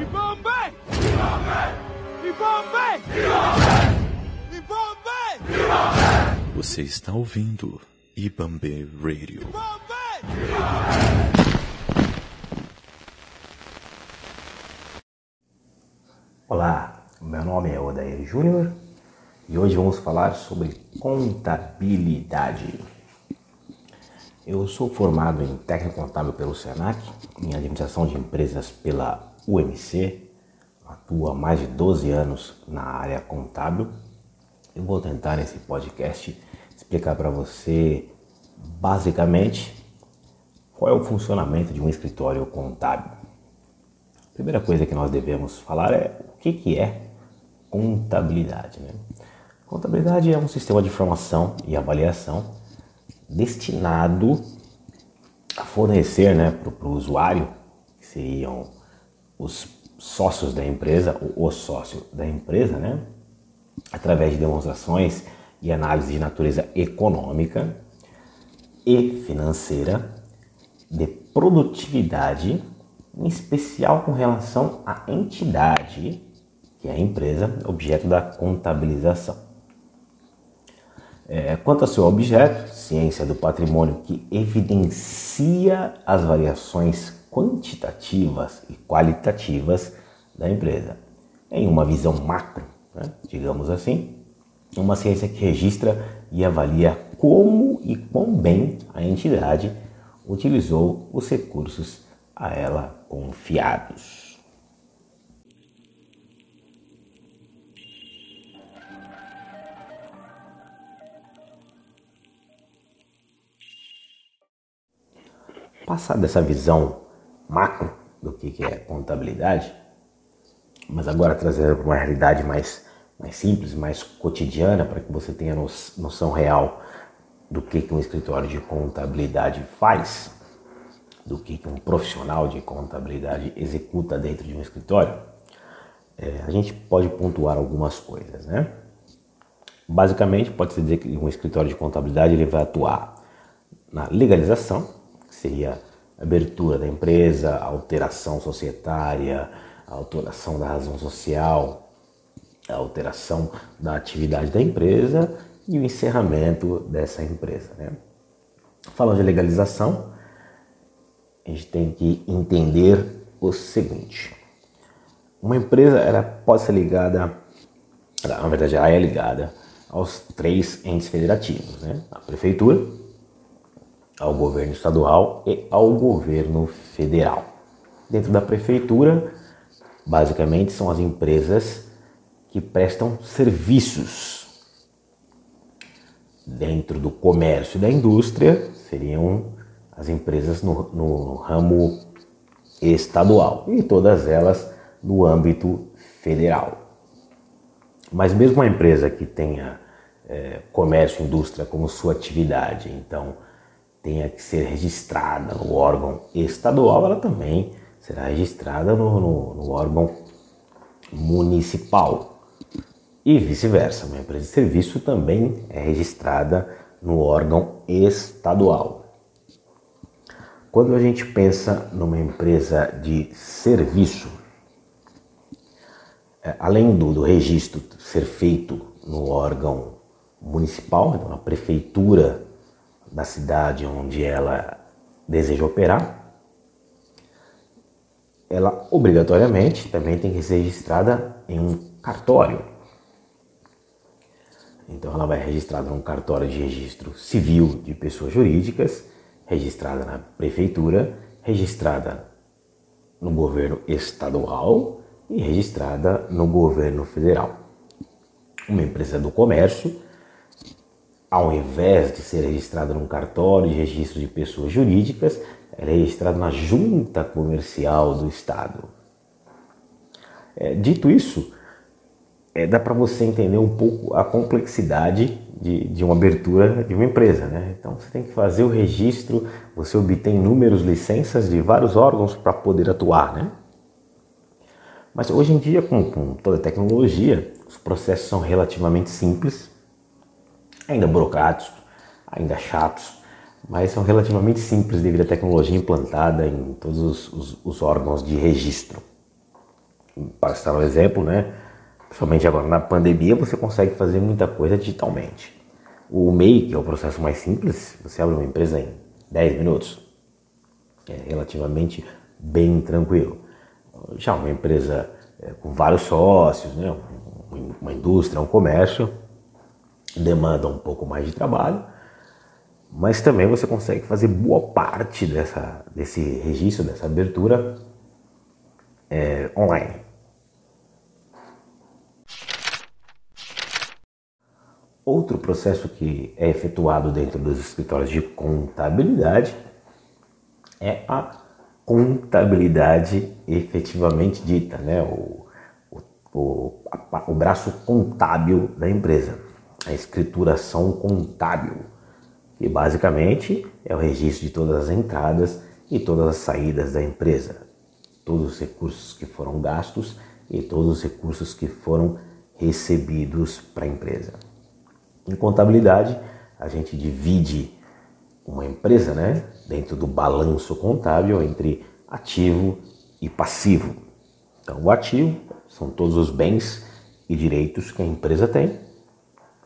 Ibambe! Ibambe! Ibambe! Você está ouvindo Ibambe Radio. Olá, meu nome é Odair Júnior e hoje vamos falar sobre contabilidade. Eu sou formado em técnico contábil pelo SENAC, em administração de empresas pela UMC, atuo há mais de 12 anos na área contábil. Eu vou tentar nesse podcast explicar para você basicamente qual é o funcionamento de um escritório contábil. A primeira coisa que nós devemos falar é o que, que é contabilidade. Né? Contabilidade é um sistema de informação e avaliação destinado a fornecer né, para o usuário, que seriam os sócios da empresa, o sócio da empresa, né, através de demonstrações e análise de natureza econômica e financeira, de produtividade, em especial com relação à entidade, que é a empresa, objeto da contabilização. É, quanto ao seu objeto, ciência do patrimônio que evidencia as variações quantitativas e qualitativas da empresa. Em uma visão macro, né, digamos assim, uma ciência que registra e avalia como e quão bem a entidade utilizou os recursos a ela confiados. Passada essa visão macro do que é contabilidade, mas agora trazendo para uma realidade mais, mais simples, mais cotidiana, para que você tenha noção real do que, que um escritório de contabilidade faz, do que, que um profissional de contabilidade executa dentro de um escritório, é, a gente pode pontuar algumas coisas, né? Basicamente, pode-se dizer que um escritório de contabilidade ele vai atuar na legalização, seria a abertura da empresa, alteração societária, alteração da razão social, alteração da atividade da empresa e o encerramento dessa empresa. Né? Falando de legalização, a gente tem que entender o seguinte: uma empresa ela pode ser ligada, na verdade, ela é ligada aos três entes federativos, né? a prefeitura, ao governo estadual e ao governo federal. Dentro da prefeitura, basicamente são as empresas que prestam serviços. Dentro do comércio e da indústria, seriam as empresas no, no ramo estadual e todas elas no âmbito federal. Mas mesmo uma empresa que tenha é, comércio e indústria como sua atividade, então tenha que ser registrada no órgão estadual, ela também será registrada no, no, no órgão municipal. E vice-versa, uma empresa de serviço também é registrada no órgão estadual. Quando a gente pensa numa empresa de serviço, é, além do, do registro ser feito no órgão municipal, então na prefeitura da cidade onde ela deseja operar, ela obrigatoriamente também tem que ser registrada em um cartório. Então ela vai registrada num cartório de registro civil de pessoas jurídicas, registrada na prefeitura, registrada no governo estadual e registrada no governo federal. Uma empresa do comércio ao invés de ser registrado num cartório de registro de pessoas jurídicas, é registrada na junta comercial do Estado. É, dito isso, é, dá para você entender um pouco a complexidade de, de, uma abertura de uma empresa. Né? Então você tem que fazer o registro, você obtém inúmeras licenças de vários órgãos para poder atuar. Né? Mas hoje em dia, com, com toda a tecnologia, os processos são relativamente simples ainda burocráticos, ainda chatos, mas são relativamente simples devido à tecnologia implantada em todos os, os, os órgãos de registro. para citar um exemplo, né? Principalmente agora na pandemia, você consegue fazer muita coisa digitalmente. O MEI, que é o processo mais simples, você abre uma empresa em 10 minutos. É relativamente bem tranquilo. Já uma empresa é, com vários sócios, né? uma indústria, um comércio, demanda um pouco mais de trabalho, mas também você consegue fazer boa parte dessa, desse registro, dessa abertura é, online. Outro processo que é efetuado dentro dos escritórios de contabilidade é a contabilidade efetivamente dita, né? o, o, o, o braço contábil da empresa, a escrituração contábil, que basicamente é o registro de todas as entradas e todas as saídas da empresa, todos os recursos que foram gastos e todos os recursos que foram recebidos para a empresa. Em contabilidade, a gente divide uma empresa, né, dentro do balanço contábil entre ativo e passivo. Então, o ativo são todos os bens e direitos que a empresa tem,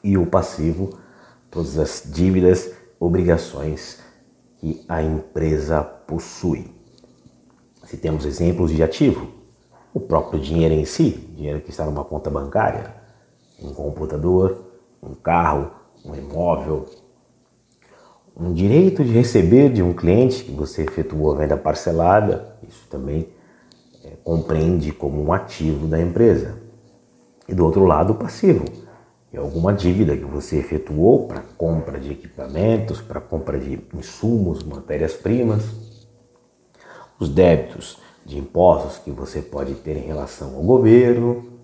e o passivo, todas as dívidas, obrigações que a empresa possui. Se temos exemplos de ativo, o próprio dinheiro em si, dinheiro que está numa conta bancária, um computador, um carro, um imóvel, um direito de receber de um cliente que você efetuou a venda parcelada, isso também é, compreende como um ativo da empresa. E do outro lado, o passivo, é alguma dívida que você efetuou para compra de equipamentos, para compra de insumos, matérias-primas, os débitos de impostos que você pode ter em relação ao governo,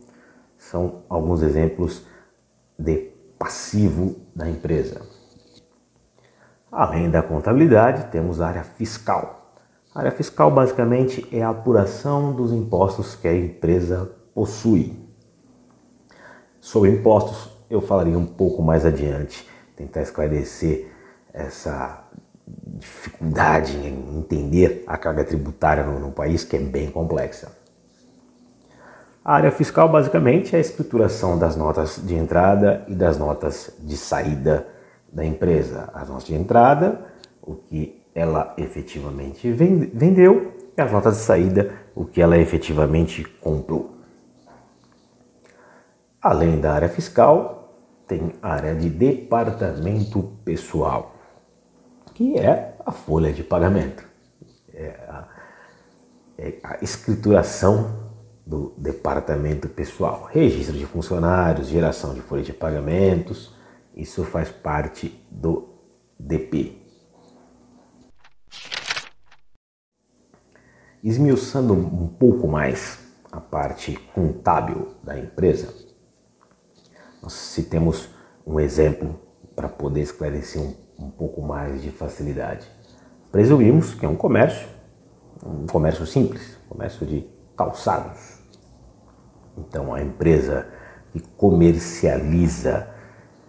são alguns exemplos de passivo da empresa. Além da contabilidade, temos a área fiscal. A área fiscal basicamente é a apuração dos impostos que a empresa possui. Sobre impostos, eu falaria um pouco mais adiante, tentar esclarecer essa dificuldade em entender a carga tributária no, no país, que é bem complexa. A área fiscal basicamente é a escrituração das notas de entrada e das notas de saída da empresa. As notas de entrada, o que ela efetivamente vendeu, e as notas de saída, o que ela efetivamente comprou. Além da área fiscal, tem área de departamento pessoal, que é a folha de pagamento. É a, é a escrituração do departamento pessoal. Registro de funcionários, geração de folha de pagamentos, isso faz parte do DP. Esmiuçando um pouco mais a parte contábil da empresa, nós citemos um exemplo para poder esclarecer um, um pouco mais de facilidade. Presumimos que é um comércio, um comércio simples, comércio de calçados. Então, a empresa que comercializa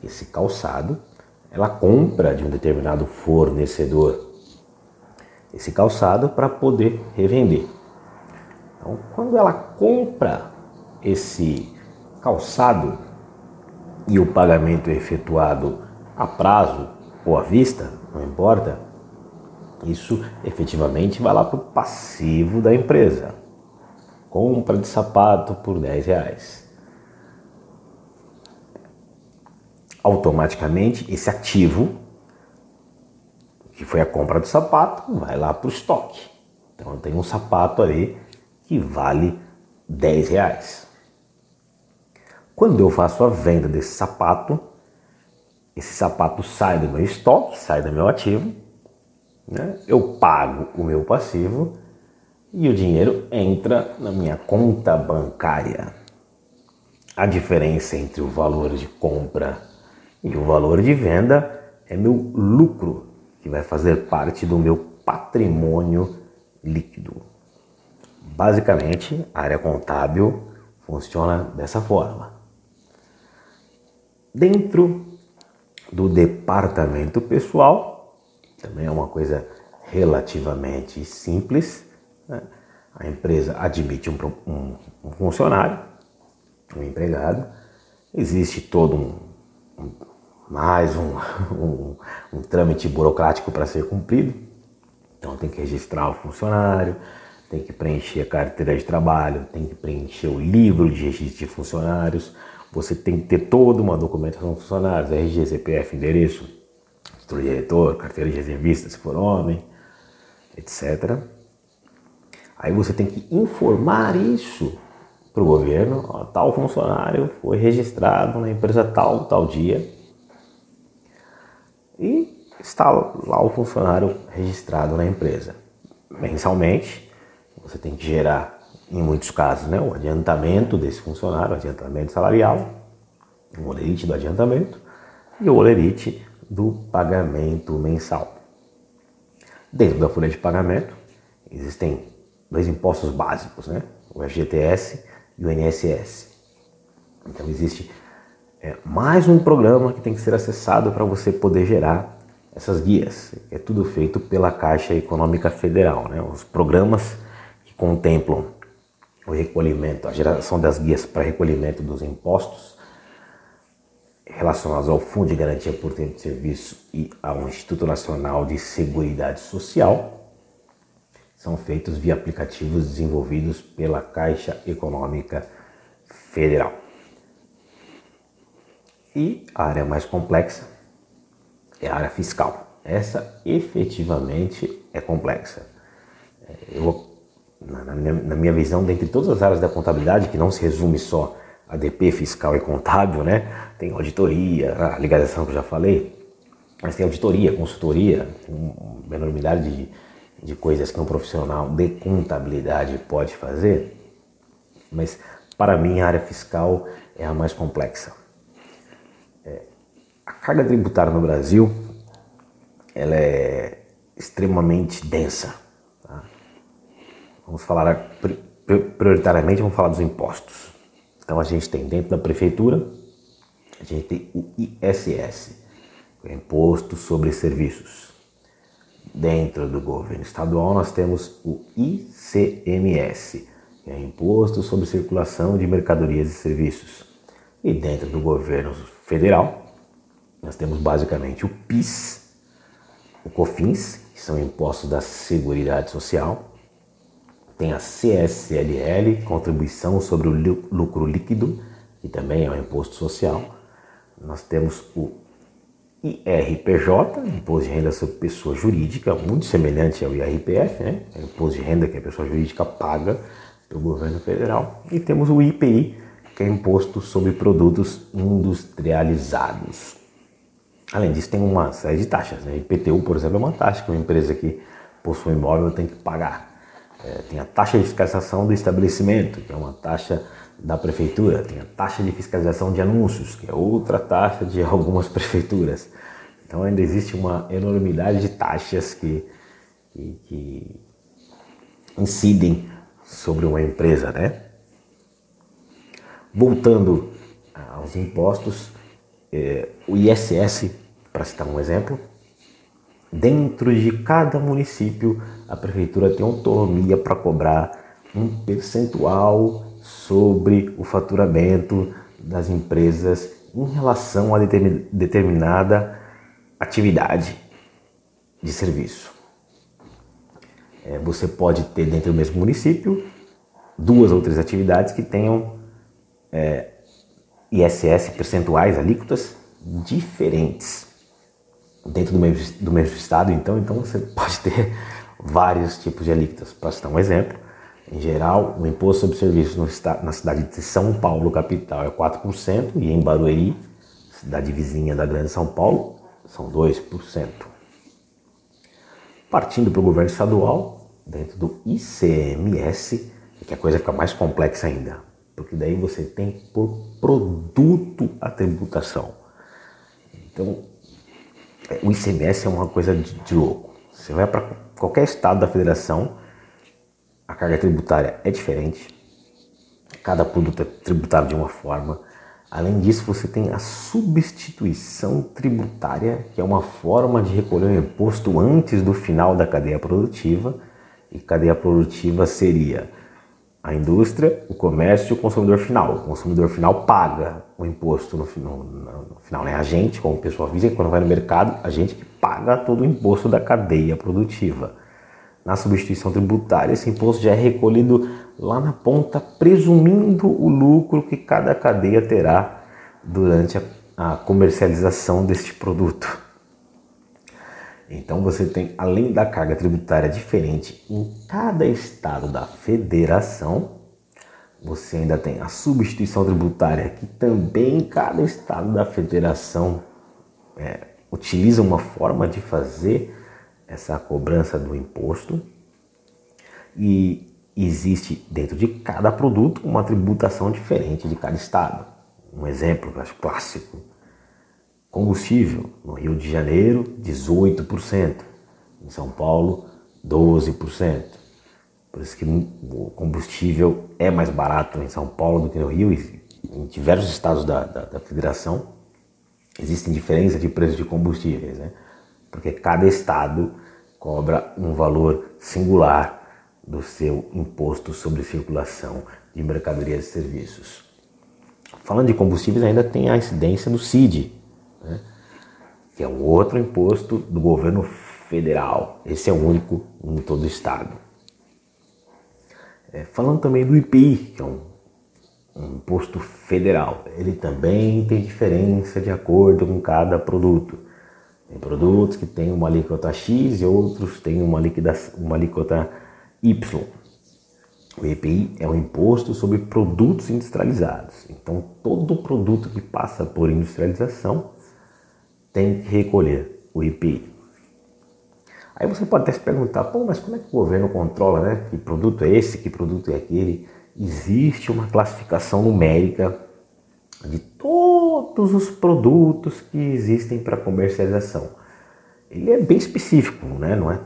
esse calçado, ela compra de um determinado fornecedor esse calçado para poder revender. Então, quando ela compra esse calçado e o pagamento é efetuado a prazo ou à vista, não importa, isso efetivamente vai lá para o passivo da empresa compra de sapato por 10 reais. Automaticamente, esse ativo, que foi a compra do sapato, vai lá para o estoque. Então, tenho um sapato ali que vale 10 reais. Quando eu faço a venda desse sapato, esse sapato sai do meu estoque, sai do meu ativo, né? eu pago o meu passivo e o dinheiro entra na minha conta bancária. A diferença entre o valor de compra e o valor de venda é meu lucro, que vai fazer parte do meu patrimônio líquido. Basicamente, a área contábil funciona dessa forma. Dentro do departamento pessoal, também é uma coisa relativamente simples, né? A empresa admite um, um, um funcionário, um empregado, existe todo um, um mais um, um trâmite burocrático para ser cumprido. Então tem que registrar o funcionário, tem que preencher a carteira de trabalho, tem que preencher o livro de registro de funcionários, você tem que ter toda uma documentação de funcionários, RG, CPF, endereço, título de diretor, carteira de reservista, se for homem, etc. Aí você tem que informar isso para o governo, ó, tal funcionário foi registrado na empresa tal, tal dia, e está lá o funcionário registrado na empresa. Mensalmente, você tem que gerar em muitos casos, né, o adiantamento desse funcionário, o adiantamento salarial, o olerite do adiantamento e o olerite do pagamento mensal. Dentro da folha de pagamento existem dois impostos básicos, né, o FGTS e o INSS. Então existe é, mais um programa que tem que ser acessado para você poder gerar essas guias. É tudo feito pela Caixa Econômica Federal, né, os programas que contemplam o recolhimento, a geração das guias para recolhimento dos impostos relacionados ao Fundo de Garantia por Tempo de Serviço e ao Instituto Nacional de Seguridade Social são feitos via aplicativos desenvolvidos pela Caixa Econômica Federal. E a área mais complexa é a área fiscal. Essa efetivamente é complexa. Eu vou na minha, na minha visão, dentre todas as áreas da contabilidade, que não se resume só a DP fiscal e contábil, né? Tem auditoria, a ligação que eu já falei, mas tem auditoria, consultoria, uma enormidade de, de coisas que um profissional de contabilidade pode fazer. Mas para mim a área fiscal é a mais complexa. É, a carga tributária no Brasil ela é extremamente densa Vamos falar prioritariamente, vamos falar dos impostos. Então a gente tem dentro da prefeitura, a gente tem o ISS, o é Imposto sobre Serviços. Dentro do governo estadual nós temos o ICMS, que é Imposto sobre Circulação de Mercadorias e Serviços. E dentro do governo federal nós temos basicamente o PIS, o COFINS, que são impostos da Seguridade Social, tem a CSLL, Contribuição sobre o Lucro Líquido, que também é um imposto social. Nós temos o IRPJ, Imposto de Renda sobre Pessoa Jurídica, muito semelhante ao IRPF, né? É imposto de renda que a pessoa jurídica paga pelo governo federal. E temos o IPI, que é Imposto sobre Produtos Industrializados. Além disso, tem uma série de taxas. Né? IPTU, por exemplo, é uma taxa que uma empresa que possui imóvel tem que pagar. É, tem a taxa de fiscalização do estabelecimento, que é uma taxa da prefeitura, tem a taxa de fiscalização de anúncios, que é outra taxa de algumas prefeituras. Então ainda existe uma enormidade de taxas que, que, que incidem sobre uma empresa, né? Voltando aos impostos, é, o ISS, para citar um exemplo, Dentro de cada município, a prefeitura tem autonomia para cobrar um percentual sobre o faturamento das empresas em relação a determinada atividade de serviço. É, você pode ter dentro do mesmo município duas ou três atividades que tenham é, ISS percentuais, alíquotas diferentes dentro do mesmo, do mesmo estado, então, então você pode ter vários tipos de alíquotas. Para citar um exemplo, em geral, o imposto sobre serviços na cidade de São Paulo, capital, é 4%, e em Barueri, cidade vizinha da Grande São Paulo, são 2%. Partindo para o governo estadual, dentro do ICMS, é que a coisa fica mais complexa ainda, porque daí você tem por produto a tributação. Então, o ICMS é uma coisa de, de louco. Você vai para qualquer estado da federação, a carga tributária é diferente, cada produto é tributado de uma forma. Além disso, você tem a substituição tributária, que é uma forma de recolher o imposto antes do final da cadeia produtiva. e cadeia produtiva seria a indústria, o comércio e o consumidor final. O consumidor final paga o imposto no, no, no final, né? A gente, como pessoa física, quando vai no mercado, a gente que paga todo o imposto da cadeia produtiva. Na substituição tributária, esse imposto já é recolhido lá na ponta, presumindo o lucro que cada cadeia terá durante a, a comercialização deste produto. Então você tem, além da carga tributária diferente em cada estado da federação, você ainda tem a substituição tributária, que também cada estado da federação é, utiliza uma forma de fazer essa cobrança do imposto. E existe dentro de cada produto uma tributação diferente de cada estado. Um exemplo, acho clássico, Combustível, no Rio de Janeiro, 18%. Em São Paulo, 12%. Por isso que o combustível é mais barato em São Paulo do que no Rio e em diversos estados da, da, da federação existem diferenças de preço de combustíveis, né? Porque cada estado cobra um valor singular do seu imposto sobre circulação de mercadorias e serviços. Falando de combustíveis, ainda tem a incidência do CID, né? que é um outro imposto do governo federal. Esse é o único em todo o estado. É, falando também do IPI, que é um, um imposto federal, ele também tem diferença de acordo com cada produto. Tem produtos que têm uma alíquota X e outros têm uma, uma alíquota Y. O IPI é um imposto sobre produtos industrializados. Então, todo produto que passa por industrialização tem que recolher o IPI. Aí você pode até se perguntar, pô, mas como é que o governo controla, né? Que produto é esse, que produto é aquele? Existe uma classificação numérica de todos os produtos que existem para comercialização. Ele é bem específico, né? Não é,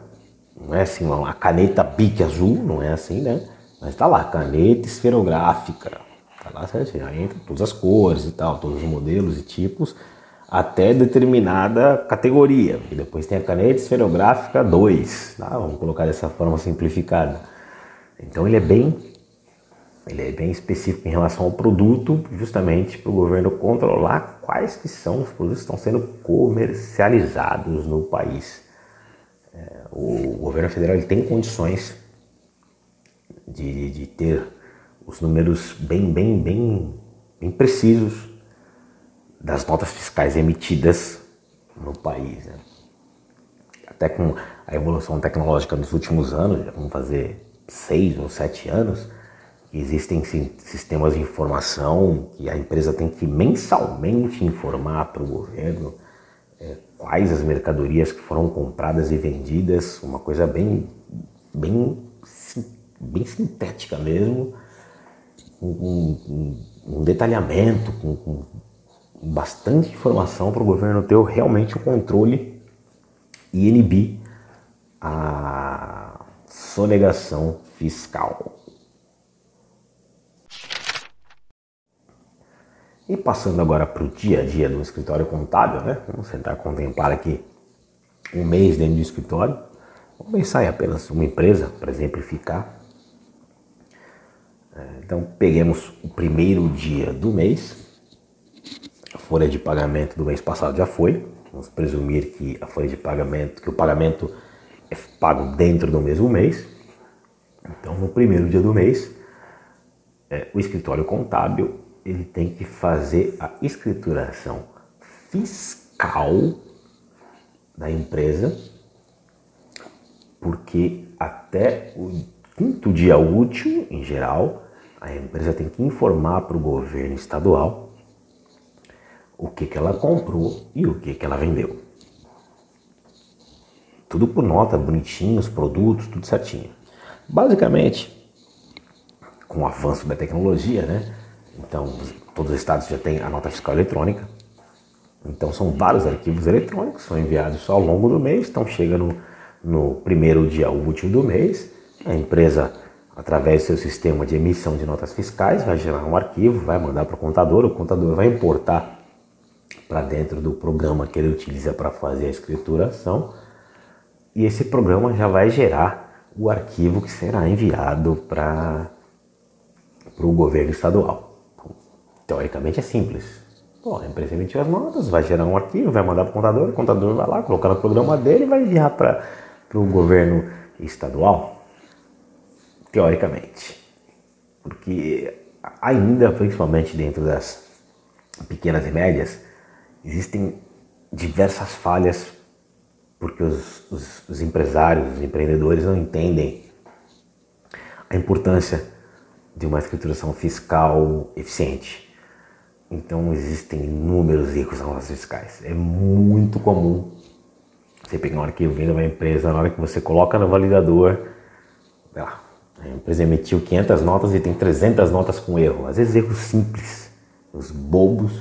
não é assim, uma caneta Bic azul, não é assim, né? Mas está lá, caneta esferográfica. Tá lá certinho, entra todas as cores e tal, todos os modelos e tipos até determinada categoria. E depois tem a caneta esferográfica 2, tá? vamos colocar dessa forma simplificada. Então ele é bem ele é bem específico em relação ao produto, justamente para o governo controlar quais que são os produtos que estão sendo comercializados no país. É, o governo federal ele tem condições de, de ter os números bem, bem, bem, bem precisos das notas fiscais emitidas no país. Né? Até com a evolução tecnológica nos últimos anos, já vamos fazer seis ou sete anos, existem sistemas de informação que a empresa tem que mensalmente informar para o governo é, quais as mercadorias que foram compradas e vendidas, uma coisa bem, bem, bem sintética mesmo, com um, um, um detalhamento, com, com bastante informação para o governo ter realmente o controle e inibir a sonegação fiscal. E passando agora para o dia a dia do escritório contábil, né? Vamos tentar contemplar aqui um mês dentro do escritório. Vamos pensar em apenas uma empresa para exemplificar. É, então, peguemos o primeiro dia do mês, a folha de pagamento do mês passado já foi. Vamos presumir que a folha de pagamento, que o pagamento é pago dentro do mesmo mês. Então, no primeiro dia do mês, é, o escritório contábil ele tem que fazer a escrituração fiscal da empresa, porque até o quinto dia útil, em geral, a empresa tem que informar para o governo estadual o que, que ela comprou e o que, que ela vendeu. Tudo por nota, bonitinho, os produtos, tudo certinho. Basicamente, com o avanço da tecnologia, né? Então, todos os estados já têm a nota fiscal eletrônica. Então, são vários arquivos eletrônicos, são enviados ao longo do mês. Então, chega no, no primeiro dia útil do mês, a empresa, através do seu sistema de emissão de notas fiscais, vai gerar um arquivo, vai mandar para o contador, o contador vai importar para dentro do programa que ele utiliza para fazer a escrituração e esse programa já vai gerar o arquivo que será enviado para o governo estadual. Teoricamente é simples. Pô, a empresa emitiu as notas, vai gerar um arquivo, vai mandar para o contador, o contador vai lá, colocar no programa dele e vai enviar para o governo estadual. Teoricamente. Porque ainda, principalmente dentro das pequenas e médias, existem diversas falhas porque os, os, os empresários, os empreendedores não entendem a importância de uma escrituração fiscal eficiente. Então existem inúmeros erros nas notas fiscais. É muito comum você pegar um arquivo vindo de uma empresa, na hora que você coloca no validador, lá, a empresa emitiu 500 notas e tem 300 notas com erro. Às vezes erros simples, os bobos,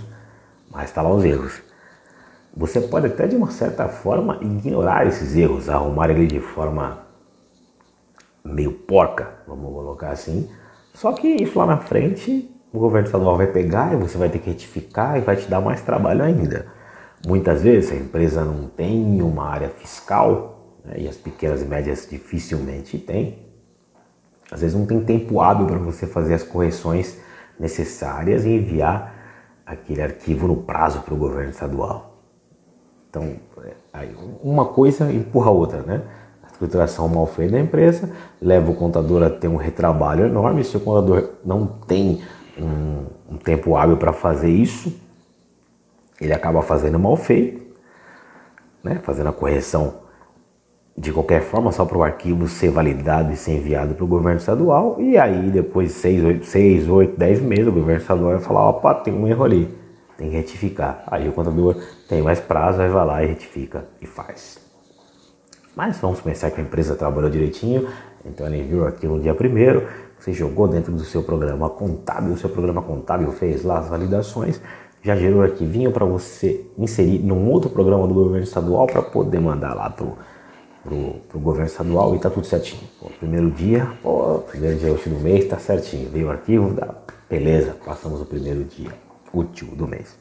mas está lá os erros. Você pode até de uma certa forma ignorar esses erros, arrumar ele de forma meio porca, vamos colocar assim. Só que isso lá na frente o governo estadual vai pegar e você vai ter que retificar e vai te dar mais trabalho ainda. Muitas vezes a empresa não tem uma área fiscal, né, e as pequenas e médias dificilmente têm, às vezes não tem tempo hábil para você fazer as correções necessárias e enviar aquele arquivo no prazo para o governo estadual. Então, é, uma coisa empurra a outra, né? A escrituração mal feita da empresa leva o contador a ter um retrabalho enorme. Se o contador não tem um, um tempo hábil para fazer isso, ele acaba fazendo mal feito, né? fazendo a correção de qualquer forma, só para o arquivo ser validado e ser enviado para o governo estadual. E aí, depois de 6, 8, 6, 8, 10 meses, o governo estadual vai falar: opa, tem um erro ali, tem que retificar. Aí o contador tem mais prazo, vai lá e retifica e faz. Mas vamos pensar que a empresa trabalhou direitinho, então ela enviou o arquivo no dia primeiro, você jogou dentro do seu programa contábil, o seu programa contábil fez lá as validações, já gerou o arquivinho para você inserir num outro programa do governo estadual para poder mandar lá para pro, pro governo estadual e tá tudo certinho. Pô, primeiro dia, pô, primeiro dia útil do mês, tá certinho. Veio o arquivo, dá, beleza, passamos o primeiro dia útil do mês.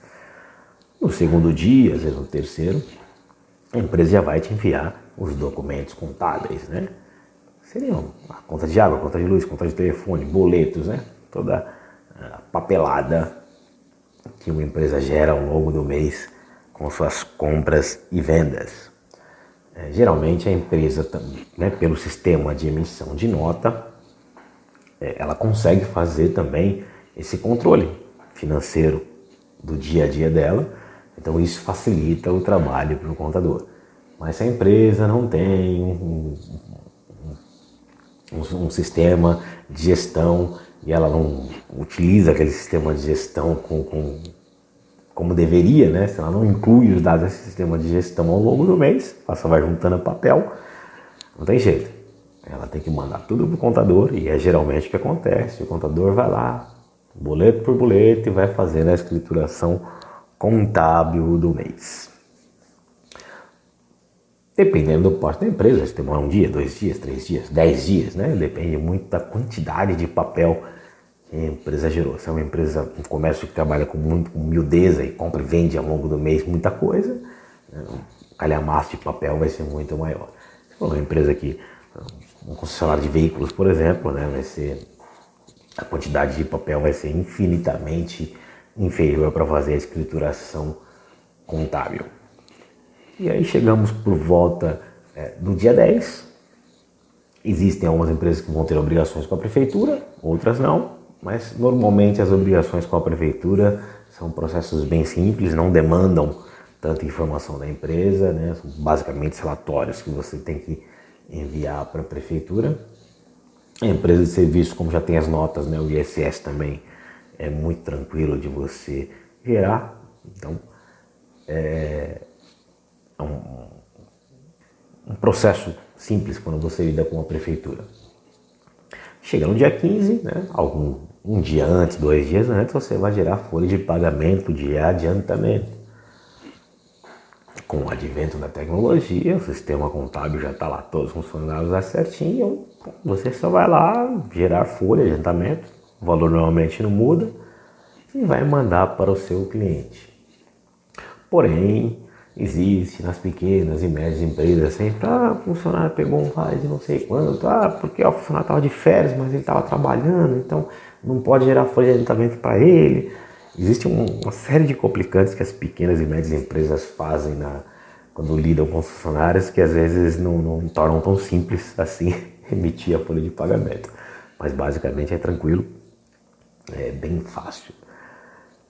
No segundo dia, às vezes no terceiro, a empresa já vai te enviar os documentos contábeis, né? Seriam a conta de água, conta de luz, conta de telefone, boletos, né? Toda a papelada que uma empresa gera ao longo do mês com suas compras e vendas. É, geralmente a empresa, né, pelo sistema de emissão de nota, é, ela consegue fazer também esse controle financeiro do dia a dia dela. Então isso facilita o trabalho para o contador. Mas se a empresa não tem um, um, um, sistema de gestão e ela não utiliza aquele sistema de gestão com, com como deveria, né? Se ela não inclui os dados desse sistema de gestão ao longo do mês, ela só vai juntando papel, não tem jeito. Ela tem que mandar tudo para o contador e é geralmente o que acontece. O contador vai lá, boleto por boleto, e vai fazendo a escrituração contábil do mês. Dependendo do porte da empresa, se demora um dia, dois dias, três dias, dez dias, né? Depende muito da quantidade de papel que empresa gerou. Se é uma empresa, um comércio que trabalha com muito com miudeza e compra e vende ao longo do mês muita coisa, né, o calhamaço de papel vai ser muito maior. Se for uma empresa que, um concessionário de veículos, por exemplo, né, vai ser, a quantidade de papel vai ser infinitamente inferior para fazer a escrituração contábil. E aí chegamos por volta é, do dia 10. Existem algumas empresas que vão ter obrigações com a prefeitura, outras não. Mas normalmente as obrigações com a prefeitura são processos bem simples, não demandam tanta informação da empresa, né? são basicamente relatórios que você tem que enviar para a prefeitura. A empresa de serviço, como já tem as notas, né? o ISS também é muito tranquilo de você gerar. Então, é, é um, um processo simples quando você lida com a prefeitura. Chega no dia 15, né, algum um dia antes, dois dias antes, você vai gerar folha de pagamento de adiantamento. Com o advento da tecnologia, o sistema contábil já está lá todos funcionando lá certinho, você só vai lá gerar folha de adiantamento, o valor normalmente não muda, e vai mandar para o seu cliente. Porém, existe nas pequenas e médias empresas sempre, ah, o funcionário pegou um vale de não sei quanto, ah, porque o funcionário estava de férias, mas ele estava trabalhando, então não pode gerar folha de adiantamento para ele. Existe uma série de complicantes que as pequenas e médias empresas fazem na, quando lidam com os funcionários que às vezes não, não tornam tão simples assim emitir a folha de pagamento. Mas basicamente é tranquilo, é bem fácil.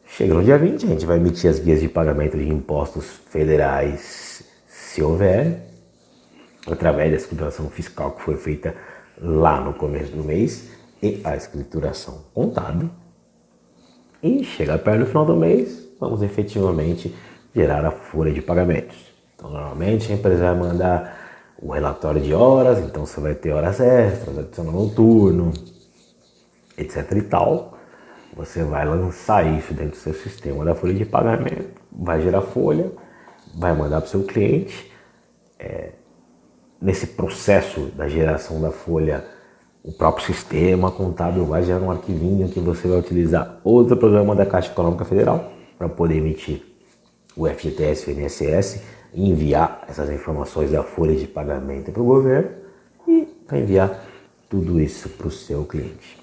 Chega no dia 20, a gente vai emitir as guias de pagamento de impostos federais, se houver, através da escrituração fiscal que foi feita lá no começo do mês e a escrituração contábil. E chega perto do final do mês, vamos efetivamente gerar a folha de pagamentos. Então, normalmente a empresa vai mandar o relatório de horas, então você vai ter horas extras, adicional noturno, etc e tal. Você vai lançar isso dentro do seu sistema da folha de pagamento, vai gerar folha, vai mandar para o seu cliente. É, nesse processo da geração da folha, o próprio sistema contábil vai gerar um arquivinho que você vai utilizar outro programa da Caixa Econômica Federal para poder emitir o FGTS, o INSS enviar essas informações da folha de pagamento para o governo e enviar tudo isso para o seu cliente.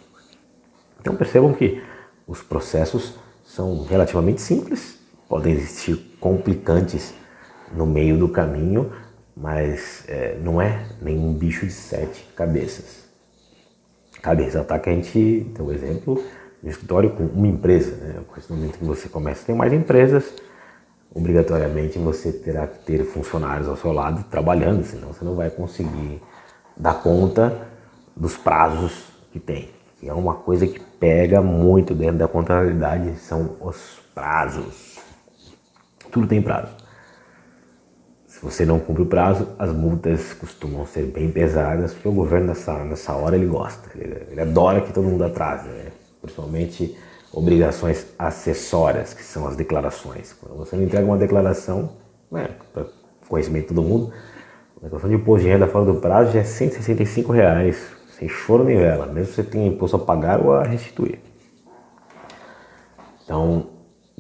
Então percebam que os processos são relativamente simples, podem existir complicantes no meio do caminho, mas é, não é nenhum bicho de sete cabeças. Cabe ressaltar que a gente tem um exemplo no escritório com uma empresa. Né? A partir do momento que você começa a ter mais empresas, obrigatoriamente você terá que ter funcionários ao seu lado trabalhando, senão você não vai conseguir dar conta dos prazos que tem. E é uma coisa que pega muito dentro da contabilidade, são os prazos. Tudo tem prazo. Se você não cumpre o prazo, as multas costumam ser bem pesadas, porque o governo nessa, nessa hora ele gosta, ele, ele adora que todo mundo atrase, né? principalmente obrigações acessórias, que são as declarações. Quando você não entrega uma declaração, né, para conhecimento de todo mundo, a declaração de imposto de renda fora do prazo já é 165 reais sem choro nem vela, mesmo você tenha imposto a pagar ou a restituir. Então,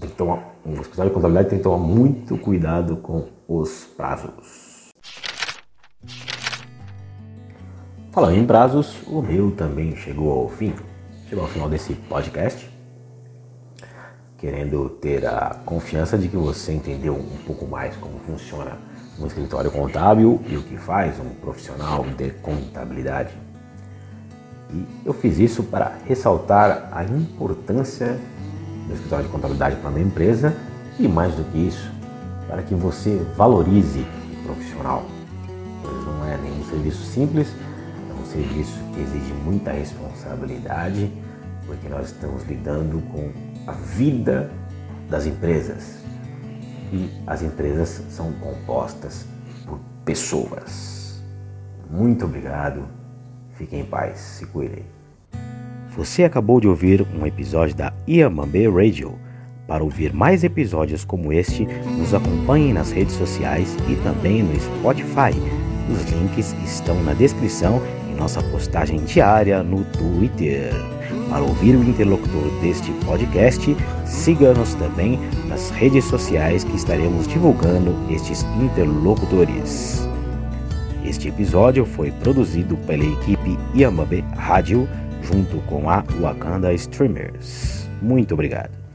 tem que tomar, um escritório de contabilidade tem que tomar muito cuidado com os prazos. Falando em prazos, o meu também chegou ao fim. Chegou ao final desse podcast. Querendo ter a confiança de que você entendeu um pouco mais como funciona um escritório contábil e o que faz um profissional de contabilidade. E eu fiz isso para ressaltar a importância do escritório de contabilidade para uma empresa e mais do que isso, para que você valorize o profissional. Pois não é nenhum serviço simples, é um serviço que exige muita responsabilidade, porque nós estamos lidando com a vida das empresas. E as empresas são compostas por pessoas. Muito obrigado Fiquem em paz, se cuidem. Você acabou de ouvir um episódio da Iamambe Radio. Para ouvir mais episódios como este, nos acompanhe nas redes sociais e também no Spotify. Os links estão na descrição e nossa postagem diária no Twitter. Para ouvir o interlocutor deste podcast, siga-nos também nas redes sociais que estaremos divulgando estes interlocutores. Este episódio foi produzido pela equipe Yamabe Rádio junto com a Wakanda Streamers. Muito obrigado.